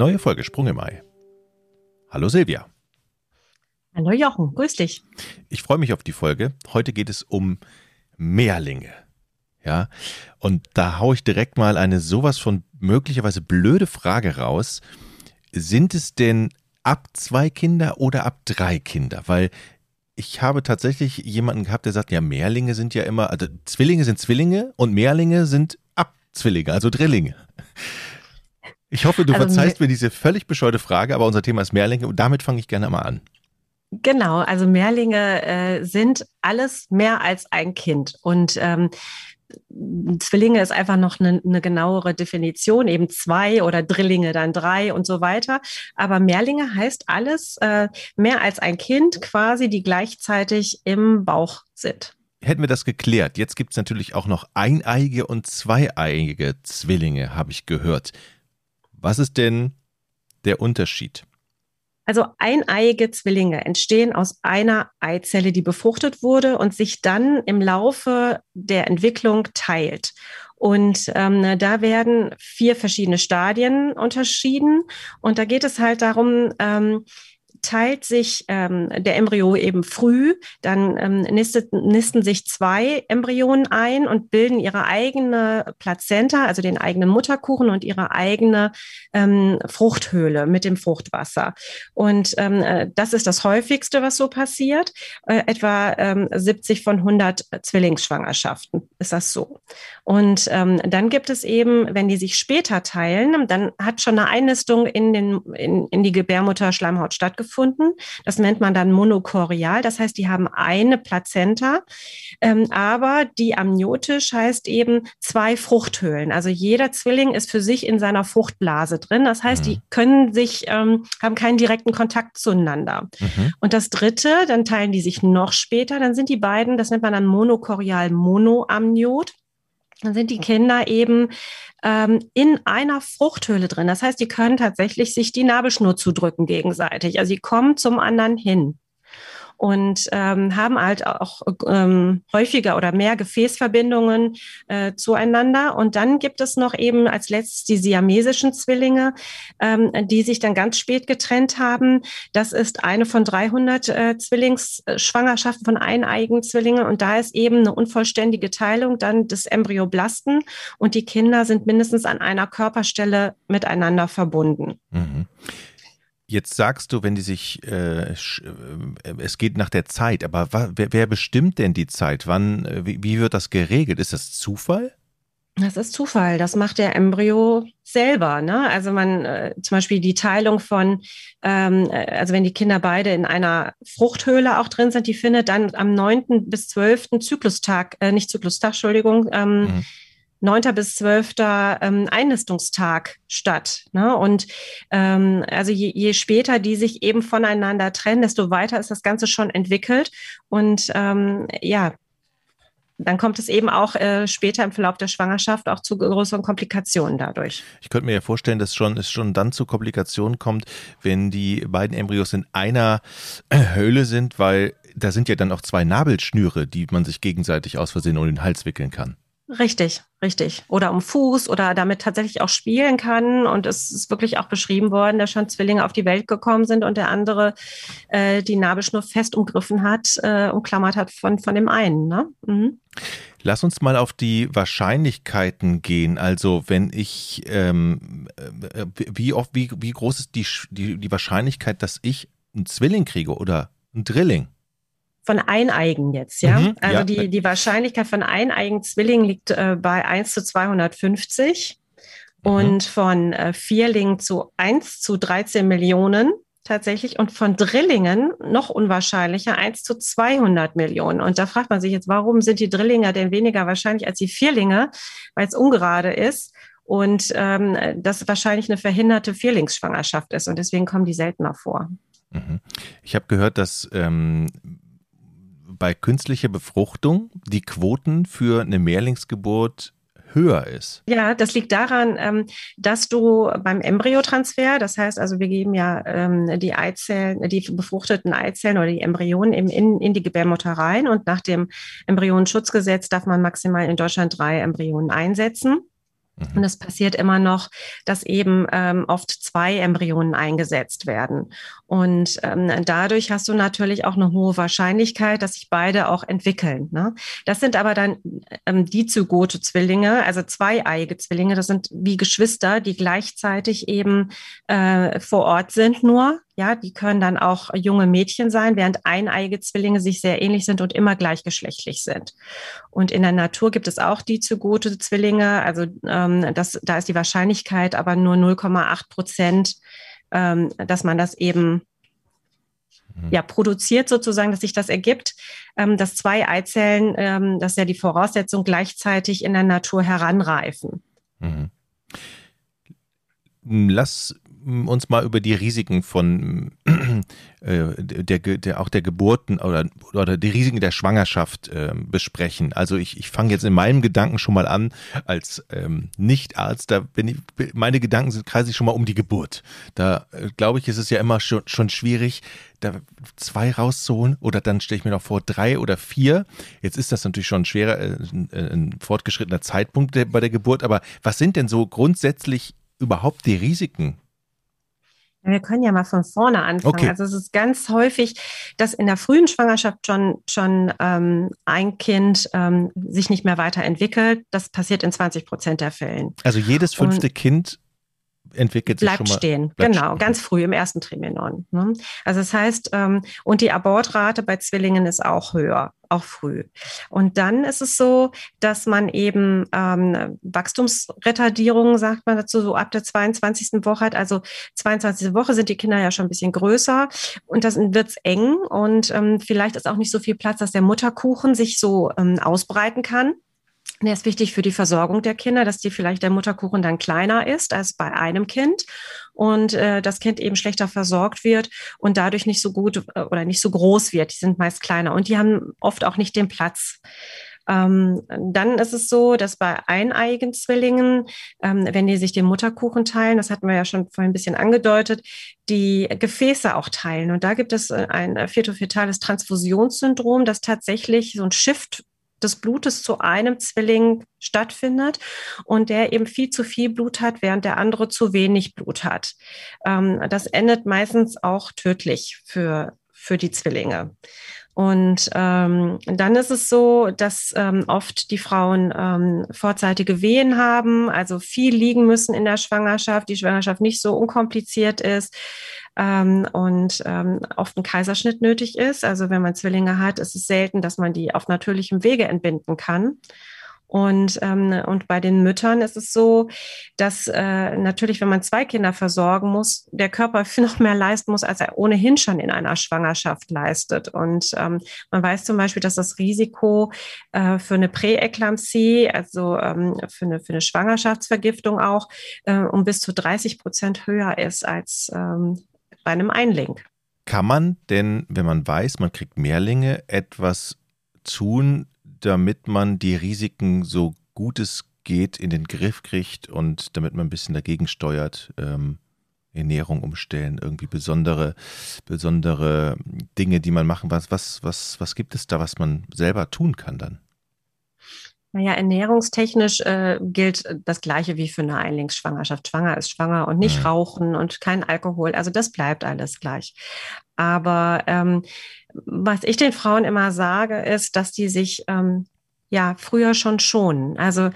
Neue Folge Sprung im Ei. Hallo Silvia. Hallo Jochen, grüß dich. Ich freue mich auf die Folge. Heute geht es um Mehrlinge. Ja, und da haue ich direkt mal eine sowas von möglicherweise blöde Frage raus. Sind es denn ab zwei Kinder oder ab drei Kinder? Weil ich habe tatsächlich jemanden gehabt, der sagt, ja, Mehrlinge sind ja immer, also Zwillinge sind Zwillinge und Mehrlinge sind Abzwillinge, also Drillinge. Ich hoffe, du also, verzeihst mir diese völlig bescheuerte Frage, aber unser Thema ist Mehrlinge und damit fange ich gerne mal an. Genau, also Mehrlinge äh, sind alles mehr als ein Kind. Und ähm, Zwillinge ist einfach noch eine, eine, genauere Definition, eben zwei oder Drillinge dann drei und so weiter. Aber Mehrlinge heißt alles äh, mehr als ein Kind quasi, die gleichzeitig im Bauch sind. Hätten wir das geklärt. Jetzt gibt es natürlich auch noch eineige und zweieiige Zwillinge, habe ich gehört. Was ist denn der Unterschied? Also eineiige Zwillinge entstehen aus einer Eizelle, die befruchtet wurde und sich dann im Laufe der Entwicklung teilt. Und ähm, da werden vier verschiedene Stadien unterschieden. Und da geht es halt darum, ähm, teilt sich ähm, der Embryo eben früh, dann ähm, nistet, nisten sich zwei Embryonen ein und bilden ihre eigene Plazenta, also den eigenen Mutterkuchen und ihre eigene ähm, Fruchthöhle mit dem Fruchtwasser. Und ähm, äh, das ist das häufigste, was so passiert. Äh, etwa ähm, 70 von 100 Zwillingsschwangerschaften ist das so. Und ähm, dann gibt es eben, wenn die sich später teilen, dann hat schon eine Einnistung in, den, in, in die Gebärmutterschleimhaut stattgefunden gefunden. Das nennt man dann monokorial. Das heißt, die haben eine Plazenta, ähm, aber die amniotisch heißt eben zwei Fruchthöhlen. Also jeder Zwilling ist für sich in seiner Fruchtblase drin. Das heißt, mhm. die können sich, ähm, haben keinen direkten Kontakt zueinander. Mhm. Und das dritte, dann teilen die sich noch später. Dann sind die beiden, das nennt man dann monokorial monoamniot dann sind die Kinder eben ähm, in einer Fruchthöhle drin. Das heißt, die können tatsächlich sich die Nabelschnur zudrücken gegenseitig. Also sie kommen zum anderen hin und ähm, haben halt auch ähm, häufiger oder mehr Gefäßverbindungen äh, zueinander. Und dann gibt es noch eben als letztes die siamesischen Zwillinge, ähm, die sich dann ganz spät getrennt haben. Das ist eine von 300 äh, Zwillingsschwangerschaften von eineigen Zwillingen. Und da ist eben eine unvollständige Teilung dann des Embryoblasten. Und die Kinder sind mindestens an einer Körperstelle miteinander verbunden. Mhm. Jetzt sagst du, wenn die sich, äh, äh, es geht nach der Zeit, aber wer, wer, bestimmt denn die Zeit? Wann, äh, wie, wie, wird das geregelt? Ist das Zufall? Das ist Zufall. Das macht der Embryo selber. Ne? Also man, äh, zum Beispiel die Teilung von, ähm, äh, also wenn die Kinder beide in einer Fruchthöhle auch drin sind, die findet dann am 9. bis 12. Zyklustag, äh, nicht Zyklustag, Entschuldigung, ähm, mhm 9. bis 12. Ähm, Einnistungstag statt. Ne? Und ähm, also je, je später die sich eben voneinander trennen, desto weiter ist das Ganze schon entwickelt. Und ähm, ja, dann kommt es eben auch äh, später im Verlauf der Schwangerschaft auch zu größeren Komplikationen dadurch. Ich könnte mir ja vorstellen, dass schon, es schon dann zu Komplikationen kommt, wenn die beiden Embryos in einer äh, Höhle sind, weil da sind ja dann auch zwei Nabelschnüre, die man sich gegenseitig aus Versehen um den Hals wickeln kann. Richtig, richtig. Oder um Fuß oder damit tatsächlich auch spielen kann. Und es ist wirklich auch beschrieben worden, dass schon Zwillinge auf die Welt gekommen sind und der andere äh, die Nabelschnur fest umgriffen hat, äh, umklammert hat von, von dem einen. Ne? Mhm. Lass uns mal auf die Wahrscheinlichkeiten gehen. Also wenn ich, ähm, äh, wie, oft, wie, wie groß ist die, die, die Wahrscheinlichkeit, dass ich einen Zwilling kriege oder einen Drilling? Von Eineigen jetzt, ja. Mhm, also ja. Die, die Wahrscheinlichkeit von eineigen Zwillingen liegt äh, bei 1 zu 250 mhm. und von äh, Vierlingen zu 1 zu 13 Millionen tatsächlich und von Drillingen noch unwahrscheinlicher 1 zu 200 Millionen. Und da fragt man sich jetzt, warum sind die Drillinge denn weniger wahrscheinlich als die Vierlinge, weil es ungerade ist und ähm, das wahrscheinlich eine verhinderte Vierlingsschwangerschaft ist und deswegen kommen die seltener vor. Mhm. Ich habe gehört, dass ähm, bei künstlicher Befruchtung die Quoten für eine Mehrlingsgeburt höher ist. Ja, das liegt daran, ähm, dass du beim Embryotransfer, das heißt also, wir geben ja ähm, die Eizellen, die befruchteten Eizellen oder die Embryonen eben in, in die Gebärmutter rein und nach dem Embryonenschutzgesetz darf man maximal in Deutschland drei Embryonen einsetzen. Mhm. Und es passiert immer noch, dass eben ähm, oft zwei Embryonen eingesetzt werden. Und ähm, dadurch hast du natürlich auch eine hohe Wahrscheinlichkeit, dass sich beide auch entwickeln. Ne? Das sind aber dann ähm, die Zygote-Zwillinge, also zweieiige Zwillinge. Das sind wie Geschwister, die gleichzeitig eben äh, vor Ort sind nur. Ja, die können dann auch junge Mädchen sein, während eineige Zwillinge sich sehr ähnlich sind und immer gleichgeschlechtlich sind. Und in der Natur gibt es auch die Zygote-Zwillinge. Also ähm, das, da ist die Wahrscheinlichkeit aber nur 0,8 Prozent, ähm, dass man das eben mhm. ja, produziert sozusagen, dass sich das ergibt, ähm, dass zwei Eizellen, ähm, das ist ja die Voraussetzung, gleichzeitig in der Natur heranreifen. Mhm. Lass uns mal über die Risiken von äh, der, der, auch der Geburten oder, oder die Risiken der Schwangerschaft äh, besprechen. Also ich, ich fange jetzt in meinem Gedanken schon mal an, als ähm, Nichtarzt, da bin ich, meine Gedanken sind kreisig schon mal um die Geburt. Da äh, glaube ich, ist es ja immer schon, schon schwierig, da zwei rauszuholen oder dann stelle ich mir noch vor drei oder vier. Jetzt ist das natürlich schon schwerer, äh, ein, ein fortgeschrittener Zeitpunkt bei der Geburt, aber was sind denn so grundsätzlich überhaupt die Risiken wir können ja mal von vorne anfangen. Okay. Also es ist ganz häufig, dass in der frühen Schwangerschaft schon, schon ähm, ein Kind ähm, sich nicht mehr weiterentwickelt. Das passiert in 20 Prozent der Fällen. Also jedes fünfte Und Kind entwickelt sich bleibt schon mal, stehen. Bleibt genau, stehen. ganz früh im ersten Trimenon. Ne? Also das heißt, ähm, und die Abortrate bei Zwillingen ist auch höher, auch früh. Und dann ist es so, dass man eben ähm, Wachstumsretardierung, sagt man dazu, so ab der 22. Woche hat. Also 22. Woche sind die Kinder ja schon ein bisschen größer und das wird's eng und ähm, vielleicht ist auch nicht so viel Platz, dass der Mutterkuchen sich so ähm, ausbreiten kann. Der ist wichtig für die Versorgung der Kinder, dass die vielleicht der Mutterkuchen dann kleiner ist als bei einem Kind und äh, das Kind eben schlechter versorgt wird und dadurch nicht so gut äh, oder nicht so groß wird. Die sind meist kleiner und die haben oft auch nicht den Platz. Ähm, dann ist es so, dass bei eineigen Zwillingen, ähm, wenn die sich den Mutterkuchen teilen, das hatten wir ja schon vorhin ein bisschen angedeutet, die Gefäße auch teilen. Und da gibt es äh, ein fetofetales Transfusionssyndrom, das tatsächlich so ein Shift des Blutes zu einem Zwilling stattfindet und der eben viel zu viel Blut hat, während der andere zu wenig Blut hat. Ähm, das endet meistens auch tödlich für, für die Zwillinge. Und ähm, dann ist es so, dass ähm, oft die Frauen ähm, vorzeitige Wehen haben, also viel liegen müssen in der Schwangerschaft, die Schwangerschaft nicht so unkompliziert ist ähm, und ähm, oft ein Kaiserschnitt nötig ist. Also wenn man Zwillinge hat, ist es selten, dass man die auf natürlichem Wege entbinden kann. Und, ähm, und bei den Müttern ist es so, dass äh, natürlich, wenn man zwei Kinder versorgen muss, der Körper viel noch mehr leisten muss, als er ohnehin schon in einer Schwangerschaft leistet. Und ähm, man weiß zum Beispiel, dass das Risiko äh, für eine Präeklampsie, also ähm, für, eine, für eine Schwangerschaftsvergiftung auch, äh, um bis zu 30 Prozent höher ist als ähm, bei einem Einling. Kann man denn, wenn man weiß, man kriegt Mehrlinge, etwas tun, damit man die Risiken so gut es geht in den Griff kriegt und damit man ein bisschen dagegen steuert, ähm, Ernährung umstellen, irgendwie besondere, besondere Dinge, die man machen. Was, was, was, was gibt es da, was man selber tun kann dann? Naja, ernährungstechnisch äh, gilt das Gleiche wie für eine Einlingsschwangerschaft. Schwanger ist schwanger und nicht. Mhm. rauchen und kein Alkohol. Also das bleibt alles gleich. Aber ähm, was ich den Frauen immer sage, ist, dass die sich ähm, ja früher schon schonen. Also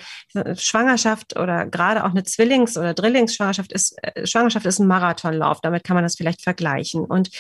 Schwangerschaft oder gerade auch eine Zwillings- oder Drillingsschwangerschaft ist äh, Schwangerschaft ist ein Marathonlauf. Damit kann man das vielleicht vergleichen. Und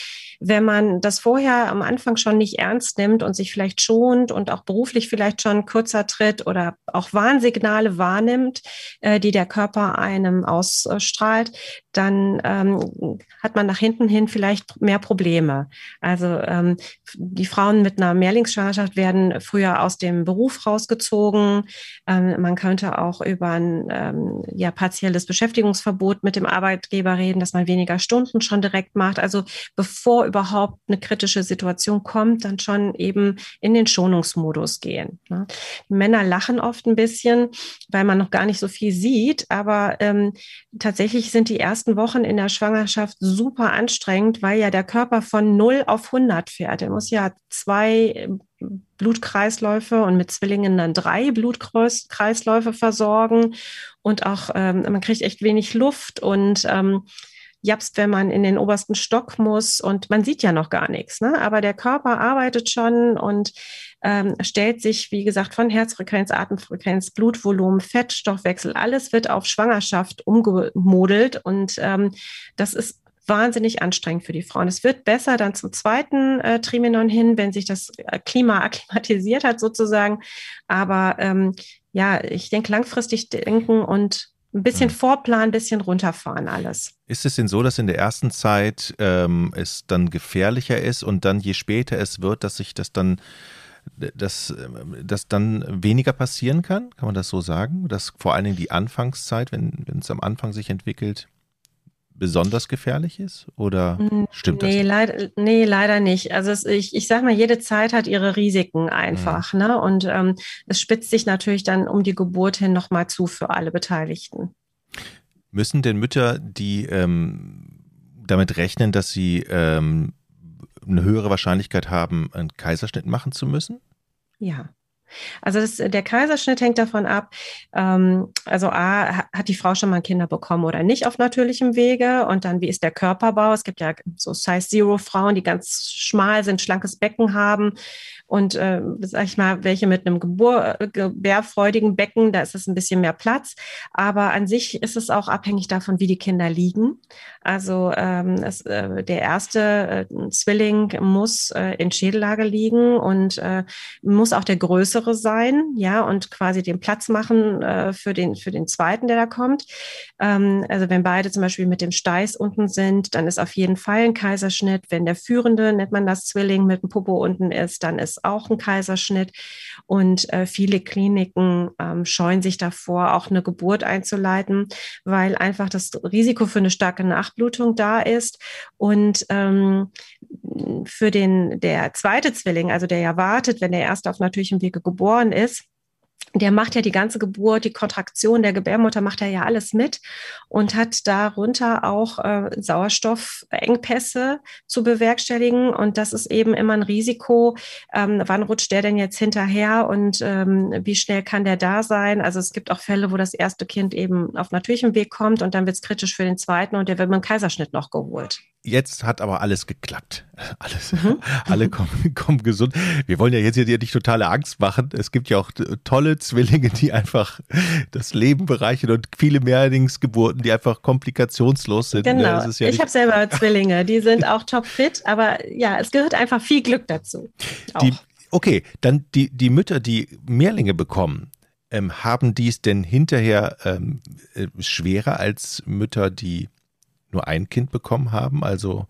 wenn man das vorher am Anfang schon nicht ernst nimmt und sich vielleicht schont und auch beruflich vielleicht schon kürzer tritt oder auch Warnsignale wahrnimmt, äh, die der Körper einem ausstrahlt, dann ähm, hat man nach hinten hin vielleicht mehr Probleme. Also ähm, die Frauen mit einer Mehrlingsschwangerschaft werden früher aus dem Beruf rausgezogen. Ähm, man könnte auch über ein ähm, ja, partielles Beschäftigungsverbot mit dem Arbeitgeber reden, dass man weniger Stunden schon direkt macht. Also bevor überhaupt eine kritische Situation kommt, dann schon eben in den Schonungsmodus gehen. Ne? Männer lachen oft ein bisschen, weil man noch gar nicht so viel sieht, aber ähm, tatsächlich sind die ersten Wochen in der Schwangerschaft super anstrengend, weil ja der Körper von 0 auf 100 fährt. Er muss ja zwei Blutkreisläufe und mit Zwillingen dann drei Blutkreisläufe versorgen. Und auch ähm, man kriegt echt wenig Luft und ähm, japst, wenn man in den obersten Stock muss und man sieht ja noch gar nichts. Ne? Aber der Körper arbeitet schon und ähm, stellt sich, wie gesagt, von Herzfrequenz, Atemfrequenz, Blutvolumen, Fettstoffwechsel, alles wird auf Schwangerschaft umgemodelt und ähm, das ist wahnsinnig anstrengend für die Frauen. Es wird besser dann zum zweiten äh, Trimenon hin, wenn sich das äh, Klima akklimatisiert hat sozusagen. Aber ähm, ja, ich denke langfristig denken und ein bisschen mhm. vorplanen, ein bisschen runterfahren alles. Ist es denn so, dass in der ersten Zeit ähm, es dann gefährlicher ist und dann je später es wird, dass sich das dann dass, dass dann weniger passieren kann? Kann man das so sagen? Dass vor allen Dingen die Anfangszeit, wenn es am Anfang sich entwickelt, besonders gefährlich ist? Oder stimmt nee, das? Leid, nee, leider nicht. Also es, ich, ich sage mal, jede Zeit hat ihre Risiken einfach. Mhm. Ne? Und ähm, es spitzt sich natürlich dann um die Geburt hin nochmal zu für alle Beteiligten. Müssen denn Mütter, die ähm, damit rechnen, dass sie ähm, eine höhere Wahrscheinlichkeit haben, einen Kaiserschnitt machen zu müssen? Ja. Also das, der Kaiserschnitt hängt davon ab, ähm, also A, hat die Frau schon mal Kinder bekommen oder nicht auf natürlichem Wege und dann, wie ist der Körperbau? Es gibt ja so Size Zero Frauen, die ganz schmal sind, schlankes Becken haben und, äh, sag ich mal, welche mit einem Gebur gebärfreudigen Becken, da ist es ein bisschen mehr Platz. Aber an sich ist es auch abhängig davon, wie die Kinder liegen. Also ähm, es, äh, der erste äh, Zwilling muss äh, in Schädellage liegen und äh, muss auch der größere sein, ja, und quasi den Platz machen äh, für den für den zweiten, der da kommt. Ähm, also wenn beide zum Beispiel mit dem Steiß unten sind, dann ist auf jeden Fall ein Kaiserschnitt. Wenn der führende, nennt man das Zwilling, mit dem Popo unten ist, dann ist auch ein Kaiserschnitt. Und äh, viele Kliniken ähm, scheuen sich davor, auch eine Geburt einzuleiten, weil einfach das Risiko für eine starke Nachblutung da ist. Und ähm, für den der zweite Zwilling, also der ja wartet, wenn der erste auf natürlichem Wege geboren ist, der macht ja die ganze Geburt, die Kontraktion der Gebärmutter macht er ja alles mit und hat darunter auch äh, Sauerstoffengpässe zu bewerkstelligen. Und das ist eben immer ein Risiko. Ähm, wann rutscht der denn jetzt hinterher und ähm, wie schnell kann der da sein? Also es gibt auch Fälle, wo das erste Kind eben auf natürlichem Weg kommt und dann wird es kritisch für den zweiten und der wird mit einem Kaiserschnitt noch geholt. Jetzt hat aber alles geklappt. Alles, mhm. alle kommen, kommen gesund. Wir wollen ja jetzt hier nicht totale Angst machen. Es gibt ja auch tolle Zwillinge, die einfach das Leben bereichern und viele Mehrlingsgeburten, die einfach komplikationslos sind. Genau. Ja ich habe selber Zwillinge, die sind auch topfit, aber ja, es gehört einfach viel Glück dazu. Die, okay, dann die, die Mütter, die Mehrlinge bekommen, ähm, haben dies denn hinterher ähm, äh, schwerer als Mütter, die nur ein Kind bekommen haben. Also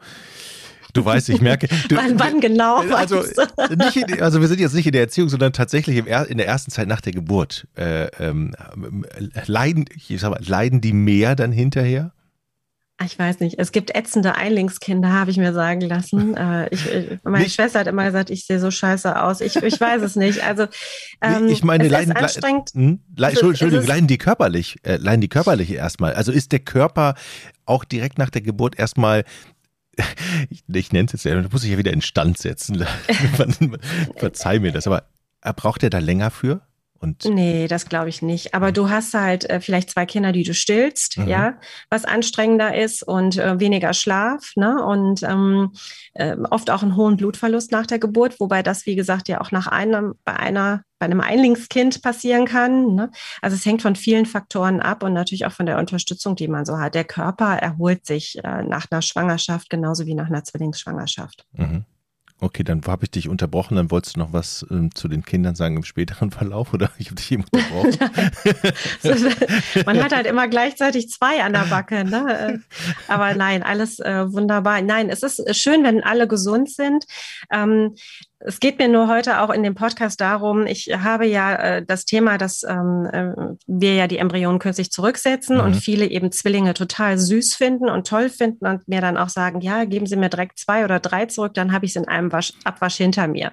Du weißt, ich merke. Du, wann, wann, genau? Also, in, also wir sind jetzt nicht in der Erziehung, sondern tatsächlich im, in der ersten Zeit nach der Geburt. Äh, ähm, leiden, ich sag mal, leiden die mehr dann hinterher? Ich weiß nicht. Es gibt ätzende Einlingskinder, habe ich mir sagen lassen. Äh, ich, meine nicht. Schwester hat immer gesagt, ich sehe so scheiße aus. Ich, ich weiß es nicht. Also ähm, ich meine, leiden, anstrengend. Hm? Le Entschuldigung, leiden die körperlich? Äh, leiden die körperlich erstmal? Also ist der Körper auch direkt nach der Geburt erstmal ich, ich nenne es jetzt ja, da muss ich ja wieder in Stand setzen. Verzeih mir das, aber braucht er da länger für? Und nee, das glaube ich nicht. Aber du hast halt äh, vielleicht zwei Kinder, die du stillst, mhm. ja, was anstrengender ist und äh, weniger Schlaf, ne? Und ähm, äh, oft auch einen hohen Blutverlust nach der Geburt, wobei das, wie gesagt, ja auch nach einem, bei einer, bei einem Einlingskind passieren kann. Ne? Also es hängt von vielen Faktoren ab und natürlich auch von der Unterstützung, die man so hat. Der Körper erholt sich äh, nach einer Schwangerschaft genauso wie nach einer Zwillingsschwangerschaft. Mhm. Okay, dann habe ich dich unterbrochen. Dann wolltest du noch was ähm, zu den Kindern sagen im späteren Verlauf oder ich habe dich eben unterbrochen? Man hat halt immer gleichzeitig zwei an der Backe. Ne? Aber nein, alles äh, wunderbar. Nein, es ist schön, wenn alle gesund sind. Ähm, es geht mir nur heute auch in dem Podcast darum, ich habe ja äh, das Thema, dass ähm, äh, wir ja die Embryonen künstlich zurücksetzen mhm. und viele eben Zwillinge total süß finden und toll finden und mir dann auch sagen, ja, geben Sie mir direkt zwei oder drei zurück, dann habe ich es in einem Wasch, Abwasch hinter mir.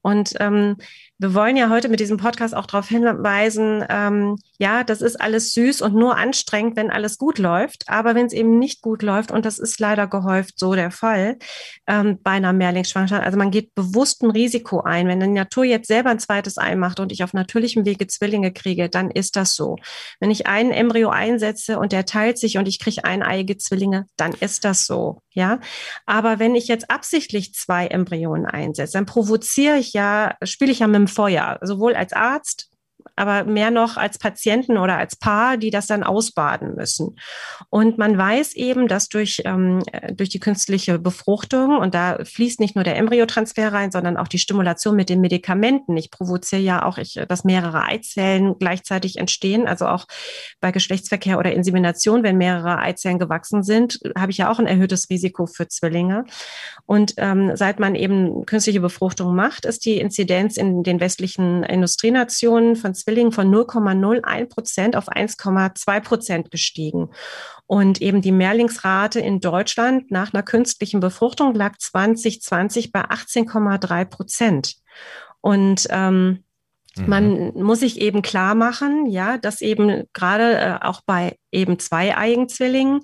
Und ähm, wir wollen ja heute mit diesem Podcast auch darauf hinweisen, ähm, ja, das ist alles süß und nur anstrengend, wenn alles gut läuft. Aber wenn es eben nicht gut läuft, und das ist leider gehäuft so der Fall ähm, bei einer Mehrlingsschwangerschaft, also man geht bewusst ein Risiko ein. Wenn die Natur jetzt selber ein zweites Ei macht und ich auf natürlichem Wege Zwillinge kriege, dann ist das so. Wenn ich einen Embryo einsetze und der teilt sich und ich kriege eineiige Zwillinge, dann ist das so. Ja, aber wenn ich jetzt absichtlich zwei Embryonen einsetze, dann provoziere ich ja, spiele ich ja mit dem Feuer, sowohl als Arzt aber mehr noch als Patienten oder als Paar, die das dann ausbaden müssen. Und man weiß eben, dass durch, ähm, durch die künstliche Befruchtung, und da fließt nicht nur der Embryotransfer rein, sondern auch die Stimulation mit den Medikamenten. Ich provoziere ja auch, ich, dass mehrere Eizellen gleichzeitig entstehen, also auch bei Geschlechtsverkehr oder Insemination, wenn mehrere Eizellen gewachsen sind, habe ich ja auch ein erhöhtes Risiko für Zwillinge. Und ähm, seit man eben künstliche Befruchtung macht, ist die Inzidenz in den westlichen Industrienationen von Zwillingen von 0,01 Prozent auf 1,2 Prozent gestiegen. Und eben die Mehrlingsrate in Deutschland nach einer künstlichen Befruchtung lag 2020 bei 18,3 Prozent. Und ähm, mhm. man muss sich eben klar machen, ja, dass eben gerade äh, auch bei eben zweieigen Zwillingen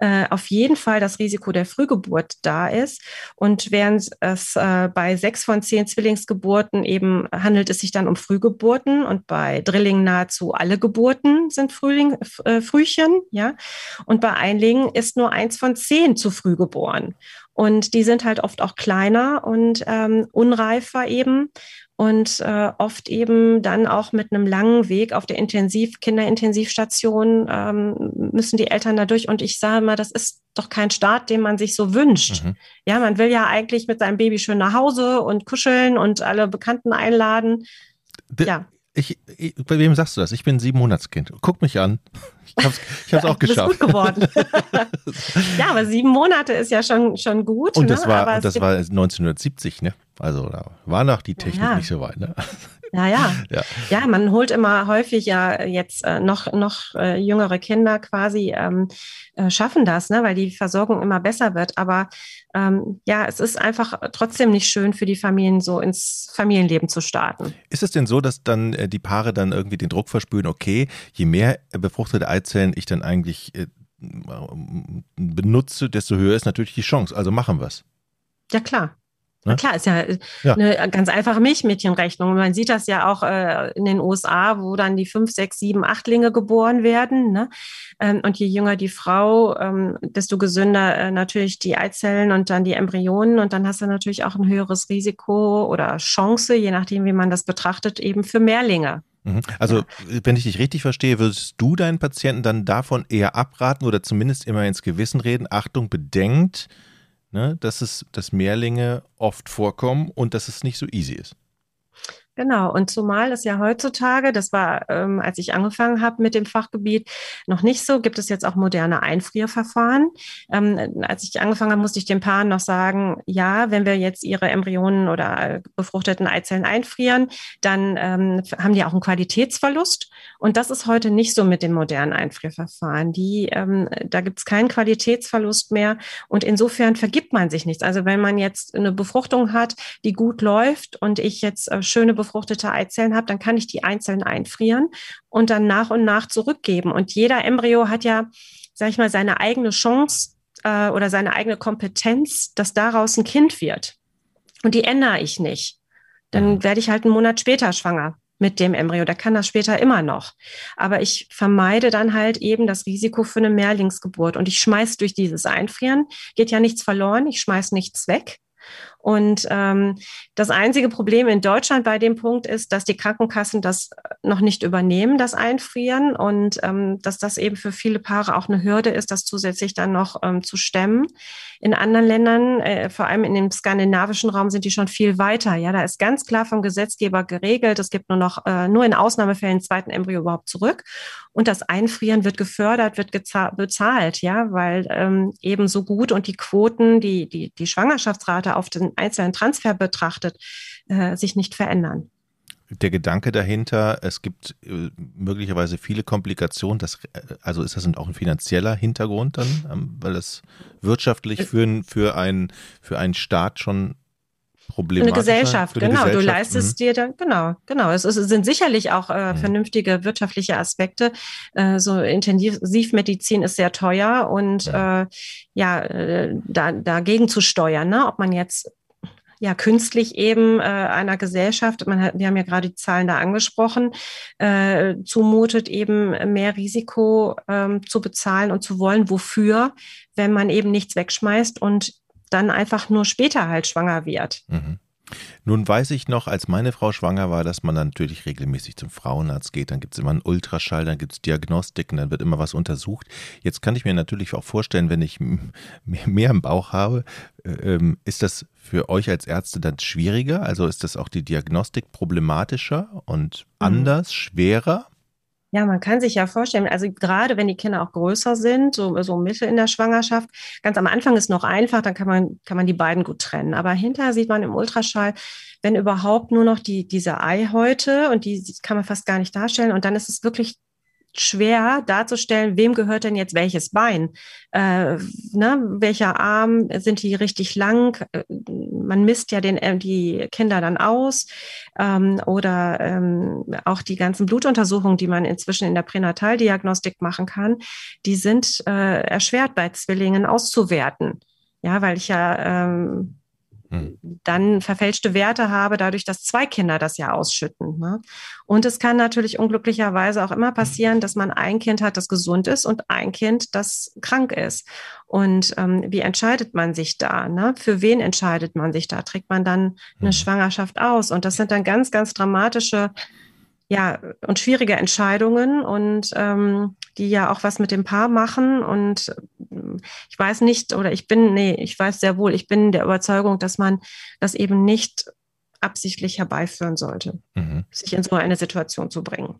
äh, auf jeden Fall das Risiko der Frühgeburt da ist. Und während es äh, bei sechs von zehn Zwillingsgeburten eben handelt es sich dann um Frühgeburten und bei Drillingen nahezu alle Geburten sind Frühling, äh, Frühchen, ja. Und bei Einlingen ist nur eins von zehn zu früh geboren. Und die sind halt oft auch kleiner und ähm, unreifer eben und äh, oft eben dann auch mit einem langen Weg auf der Intensiv Kinderintensivstation ähm, müssen die Eltern da durch. Und ich sage mal, das ist doch kein Start, den man sich so wünscht. Mhm. Ja, man will ja eigentlich mit seinem Baby schön nach Hause und kuscheln und alle Bekannten einladen. De ja. Ich, ich, bei wem sagst du das? Ich bin ein Siebenmonatskind. Guck mich an. Ich habe es auch geschafft. Bist gut geworden. ja, aber sieben Monate ist ja schon, schon gut. Und das, ne? war, und das war 1970, ne? Also da war noch die Technik ja. nicht so weit. Ne? Ja, ja, ja. Ja, man holt immer häufig ja jetzt äh, noch, noch äh, jüngere Kinder quasi ähm, äh, schaffen das, ne? weil die Versorgung immer besser wird. Aber ähm, ja, es ist einfach trotzdem nicht schön für die Familien, so ins Familienleben zu starten. Ist es denn so, dass dann äh, die Paare dann irgendwie den Druck verspüren, okay, je mehr befruchtete Eizellen ich dann eigentlich äh, benutze, desto höher ist natürlich die Chance. Also machen wir es. Ja, klar. Ne? Klar, ist ja, ja, eine ganz einfache Milchmädchenrechnung. Man sieht das ja auch äh, in den USA, wo dann die fünf, sechs, sieben, achtlinge geboren werden. Ne? Ähm, und je jünger die Frau, ähm, desto gesünder äh, natürlich die Eizellen und dann die Embryonen. Und dann hast du natürlich auch ein höheres Risiko oder Chance, je nachdem, wie man das betrachtet, eben für Mehrlinge. Mhm. Also, wenn ich dich richtig verstehe, würdest du deinen Patienten dann davon eher abraten oder zumindest immer ins Gewissen reden? Achtung, bedenkt, ne, dass es, dass Mehrlinge oft vorkommen und dass es nicht so easy ist. Genau, und zumal es ja heutzutage, das war, ähm, als ich angefangen habe mit dem Fachgebiet, noch nicht so, gibt es jetzt auch moderne Einfrierverfahren. Ähm, als ich angefangen habe, musste ich den Paaren noch sagen, ja, wenn wir jetzt ihre Embryonen oder befruchteten Eizellen einfrieren, dann ähm, haben die auch einen Qualitätsverlust. Und das ist heute nicht so mit den modernen Einfrierverfahren. Die, ähm, da gibt es keinen Qualitätsverlust mehr. Und insofern vergibt man sich nichts. Also wenn man jetzt eine Befruchtung hat, die gut läuft und ich jetzt äh, schöne Befruchtung befruchtete Eizellen habe, dann kann ich die einzeln einfrieren und dann nach und nach zurückgeben. Und jeder Embryo hat ja, sag ich mal, seine eigene Chance äh, oder seine eigene Kompetenz, dass daraus ein Kind wird. Und die ändere ich nicht. Dann mhm. werde ich halt einen Monat später schwanger mit dem Embryo. Der kann das später immer noch. Aber ich vermeide dann halt eben das Risiko für eine Mehrlingsgeburt. Und ich schmeiß durch dieses Einfrieren, geht ja nichts verloren, ich schmeiß nichts weg. Und ähm, das einzige Problem in Deutschland bei dem Punkt ist, dass die Krankenkassen das noch nicht übernehmen, das Einfrieren und ähm, dass das eben für viele Paare auch eine Hürde ist, das zusätzlich dann noch ähm, zu stemmen. In anderen Ländern, äh, vor allem in dem skandinavischen Raum, sind die schon viel weiter. Ja, da ist ganz klar vom Gesetzgeber geregelt. Es gibt nur noch äh, nur in Ausnahmefällen zweiten Embryo überhaupt zurück. Und das Einfrieren wird gefördert, wird bezahlt, ja, weil ähm, eben so gut und die Quoten, die, die, die Schwangerschaftsrate auf den einzelnen Transfer betrachtet, äh, sich nicht verändern. Der Gedanke dahinter, es gibt äh, möglicherweise viele Komplikationen, das, äh, also ist das auch ein finanzieller Hintergrund dann, ähm, weil es wirtschaftlich für, für, ein, für einen Staat schon. Eine Gesellschaft, genau. Du Gesellschaft. leistest Mhm. dir dann, genau, genau. Es, es sind sicherlich auch äh, Mhm. vernünftige wirtschaftliche Aspekte. Äh, so Intensivmedizin ist sehr teuer und Ja. äh, ja, äh, da, dagegen zu steuern, ne? ob man jetzt ja künstlich eben äh, einer Gesellschaft, man hat, wir haben ja gerade die Zahlen da angesprochen, äh, zumutet eben mehr Risiko ähm, zu bezahlen und zu wollen. Wofür, wenn man eben nichts wegschmeißt und dann einfach nur später halt schwanger wird. Mhm. Nun weiß ich noch, als meine Frau schwanger war, dass man dann natürlich regelmäßig zum Frauenarzt geht. Dann gibt es immer einen Ultraschall, dann gibt es Diagnostiken, dann wird immer was untersucht. Jetzt kann ich mir natürlich auch vorstellen, wenn ich mehr im Bauch habe, äh, ähm, ist das für euch als Ärzte dann schwieriger? Also ist das auch die Diagnostik problematischer und Mhm. anders, schwerer? Ja, man kann sich ja vorstellen, also gerade wenn die Kinder auch größer sind, so, so Mitte in der Schwangerschaft, ganz am Anfang ist noch einfach, dann kann man, kann man die beiden gut trennen. Aber hinterher sieht man im Ultraschall, wenn überhaupt nur noch die, diese Eihäute und die kann man fast gar nicht darstellen. Und dann ist es wirklich schwer darzustellen, wem gehört denn jetzt welches Bein? Äh, ne, welcher Arm sind die richtig lang? Äh, Man misst ja den, äh, die Kinder dann aus ähm, oder ähm, auch die ganzen Blutuntersuchungen, die man inzwischen in der Pränataldiagnostik machen kann, die sind äh, erschwert bei Zwillingen auszuwerten. Ja, weil ich ja ähm, Hm. Dann verfälschte Werte habe, dadurch, dass zwei Kinder das ja ausschütten. Ne? Und es kann natürlich unglücklicherweise auch immer passieren, dass man ein Kind hat, das gesund ist und ein Kind, das krank ist. Und ähm, wie entscheidet man sich da? Ne? Für wen entscheidet man sich da? Trägt man dann eine Hm. Schwangerschaft aus? Und das sind dann ganz, ganz dramatische ja, und schwierige Entscheidungen und ähm, die ja auch was mit dem Paar machen. Und ich weiß nicht, oder ich bin, nee, ich weiß sehr wohl, ich bin der Überzeugung, dass man das eben nicht absichtlich herbeiführen sollte, Mhm. sich in so eine Situation zu bringen.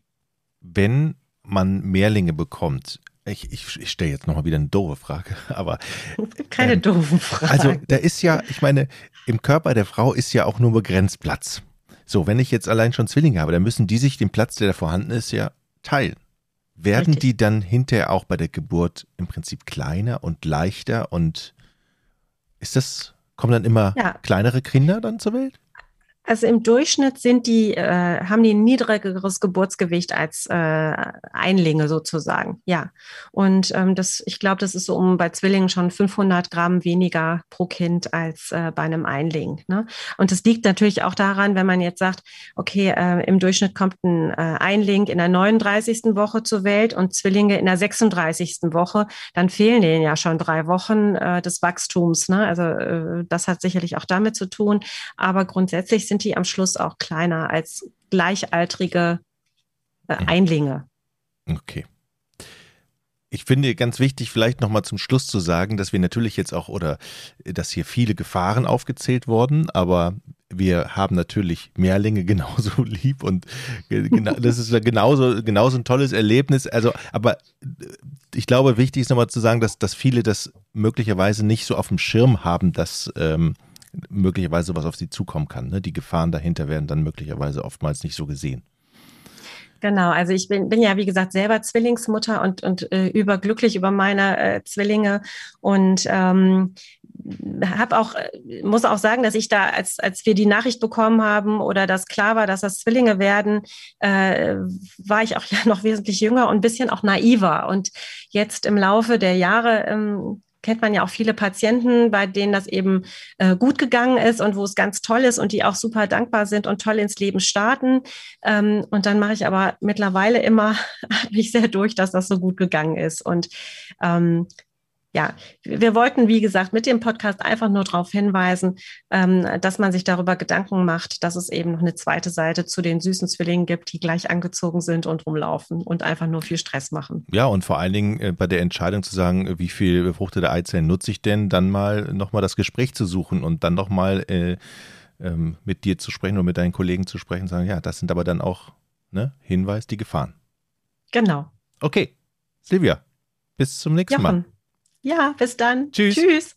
Wenn man Mehrlinge bekommt, ich, ich, ich stelle jetzt nochmal wieder eine doofe Frage, aber Es gibt keine Ähm, doofen Fragen. Also da ist ja, ich meine, im Körper der Frau ist ja auch nur begrenzt Platz. So, wenn ich jetzt allein schon Zwillinge habe, dann müssen die sich den Platz, der da vorhanden ist, ja teilen. Werden Richtig. die dann hinterher auch bei der Geburt im Prinzip kleiner und leichter und ist das, kommen dann immer Ja. kleinere Kinder dann zur Welt? Also im Durchschnitt sind die, äh, haben die ein niedrigeres Geburtsgewicht als äh, Einlinge sozusagen. Ja. Und ähm, das, ich glaube, das ist so um bei Zwillingen schon 500 Gramm weniger pro Kind als äh, bei einem Einling. Ne? Und das liegt natürlich auch daran, wenn man jetzt sagt, okay, äh, im Durchschnitt kommt ein äh, Einling in der 39. Woche zur Welt und Zwillinge in der 36. Woche, dann fehlen denen ja schon drei Wochen äh, des Wachstums. Ne? Also äh, das hat sicherlich auch damit zu tun. Aber grundsätzlich sind die am Schluss auch kleiner als gleichaltrige äh, Mhm. Einlinge. Okay. Ich finde ganz wichtig, vielleicht nochmal zum Schluss zu sagen, dass wir natürlich jetzt auch oder dass hier viele Gefahren aufgezählt wurden, aber wir haben natürlich Mehrlinge genauso lieb und genau, das ist genauso, genauso ein tolles Erlebnis. Also, aber ich glaube, wichtig ist nochmal zu sagen, dass, dass viele das möglicherweise nicht so auf dem Schirm haben, dass ähm, möglicherweise was auf sie zukommen kann. Ne? Die Gefahren dahinter werden dann möglicherweise oftmals nicht so gesehen. Genau, also ich bin, bin ja, wie gesagt, selber Zwillingsmutter und, und äh, überglücklich über meine äh, Zwillinge und ähm, habe auch, muss auch sagen, dass ich da, als, als wir die Nachricht bekommen haben oder dass klar war, dass das Zwillinge werden, äh, war ich auch ja noch wesentlich jünger und ein bisschen auch naiver. Und jetzt im Laufe der Jahre ähm, kennt man ja auch viele Patienten, bei denen das eben äh, gut gegangen ist und wo es ganz toll ist und die auch super dankbar sind und toll ins Leben starten. Ähm, und dann mache ich aber mittlerweile immer mich sehr durch, dass das so gut gegangen ist. Und ähm, ja, wir wollten, wie gesagt, mit dem Podcast einfach nur darauf hinweisen, ähm, dass man sich darüber Gedanken macht, dass es eben noch eine zweite Seite zu den süßen Zwillingen gibt, die gleich angezogen sind und rumlaufen und einfach nur viel Stress machen. Ja, und vor allen Dingen äh, bei der Entscheidung zu sagen, äh, wie viel befruchtete Eizellen nutze ich denn, dann mal nochmal das Gespräch zu suchen und dann nochmal äh, ähm, mit dir zu sprechen oder mit deinen Kollegen zu sprechen und sagen, ja, das sind aber dann auch, ne, Hinweis, die Gefahren. Genau. Okay, Silvia, bis zum nächsten Mal. Ja, bis dann. Tschüss. Tschüss.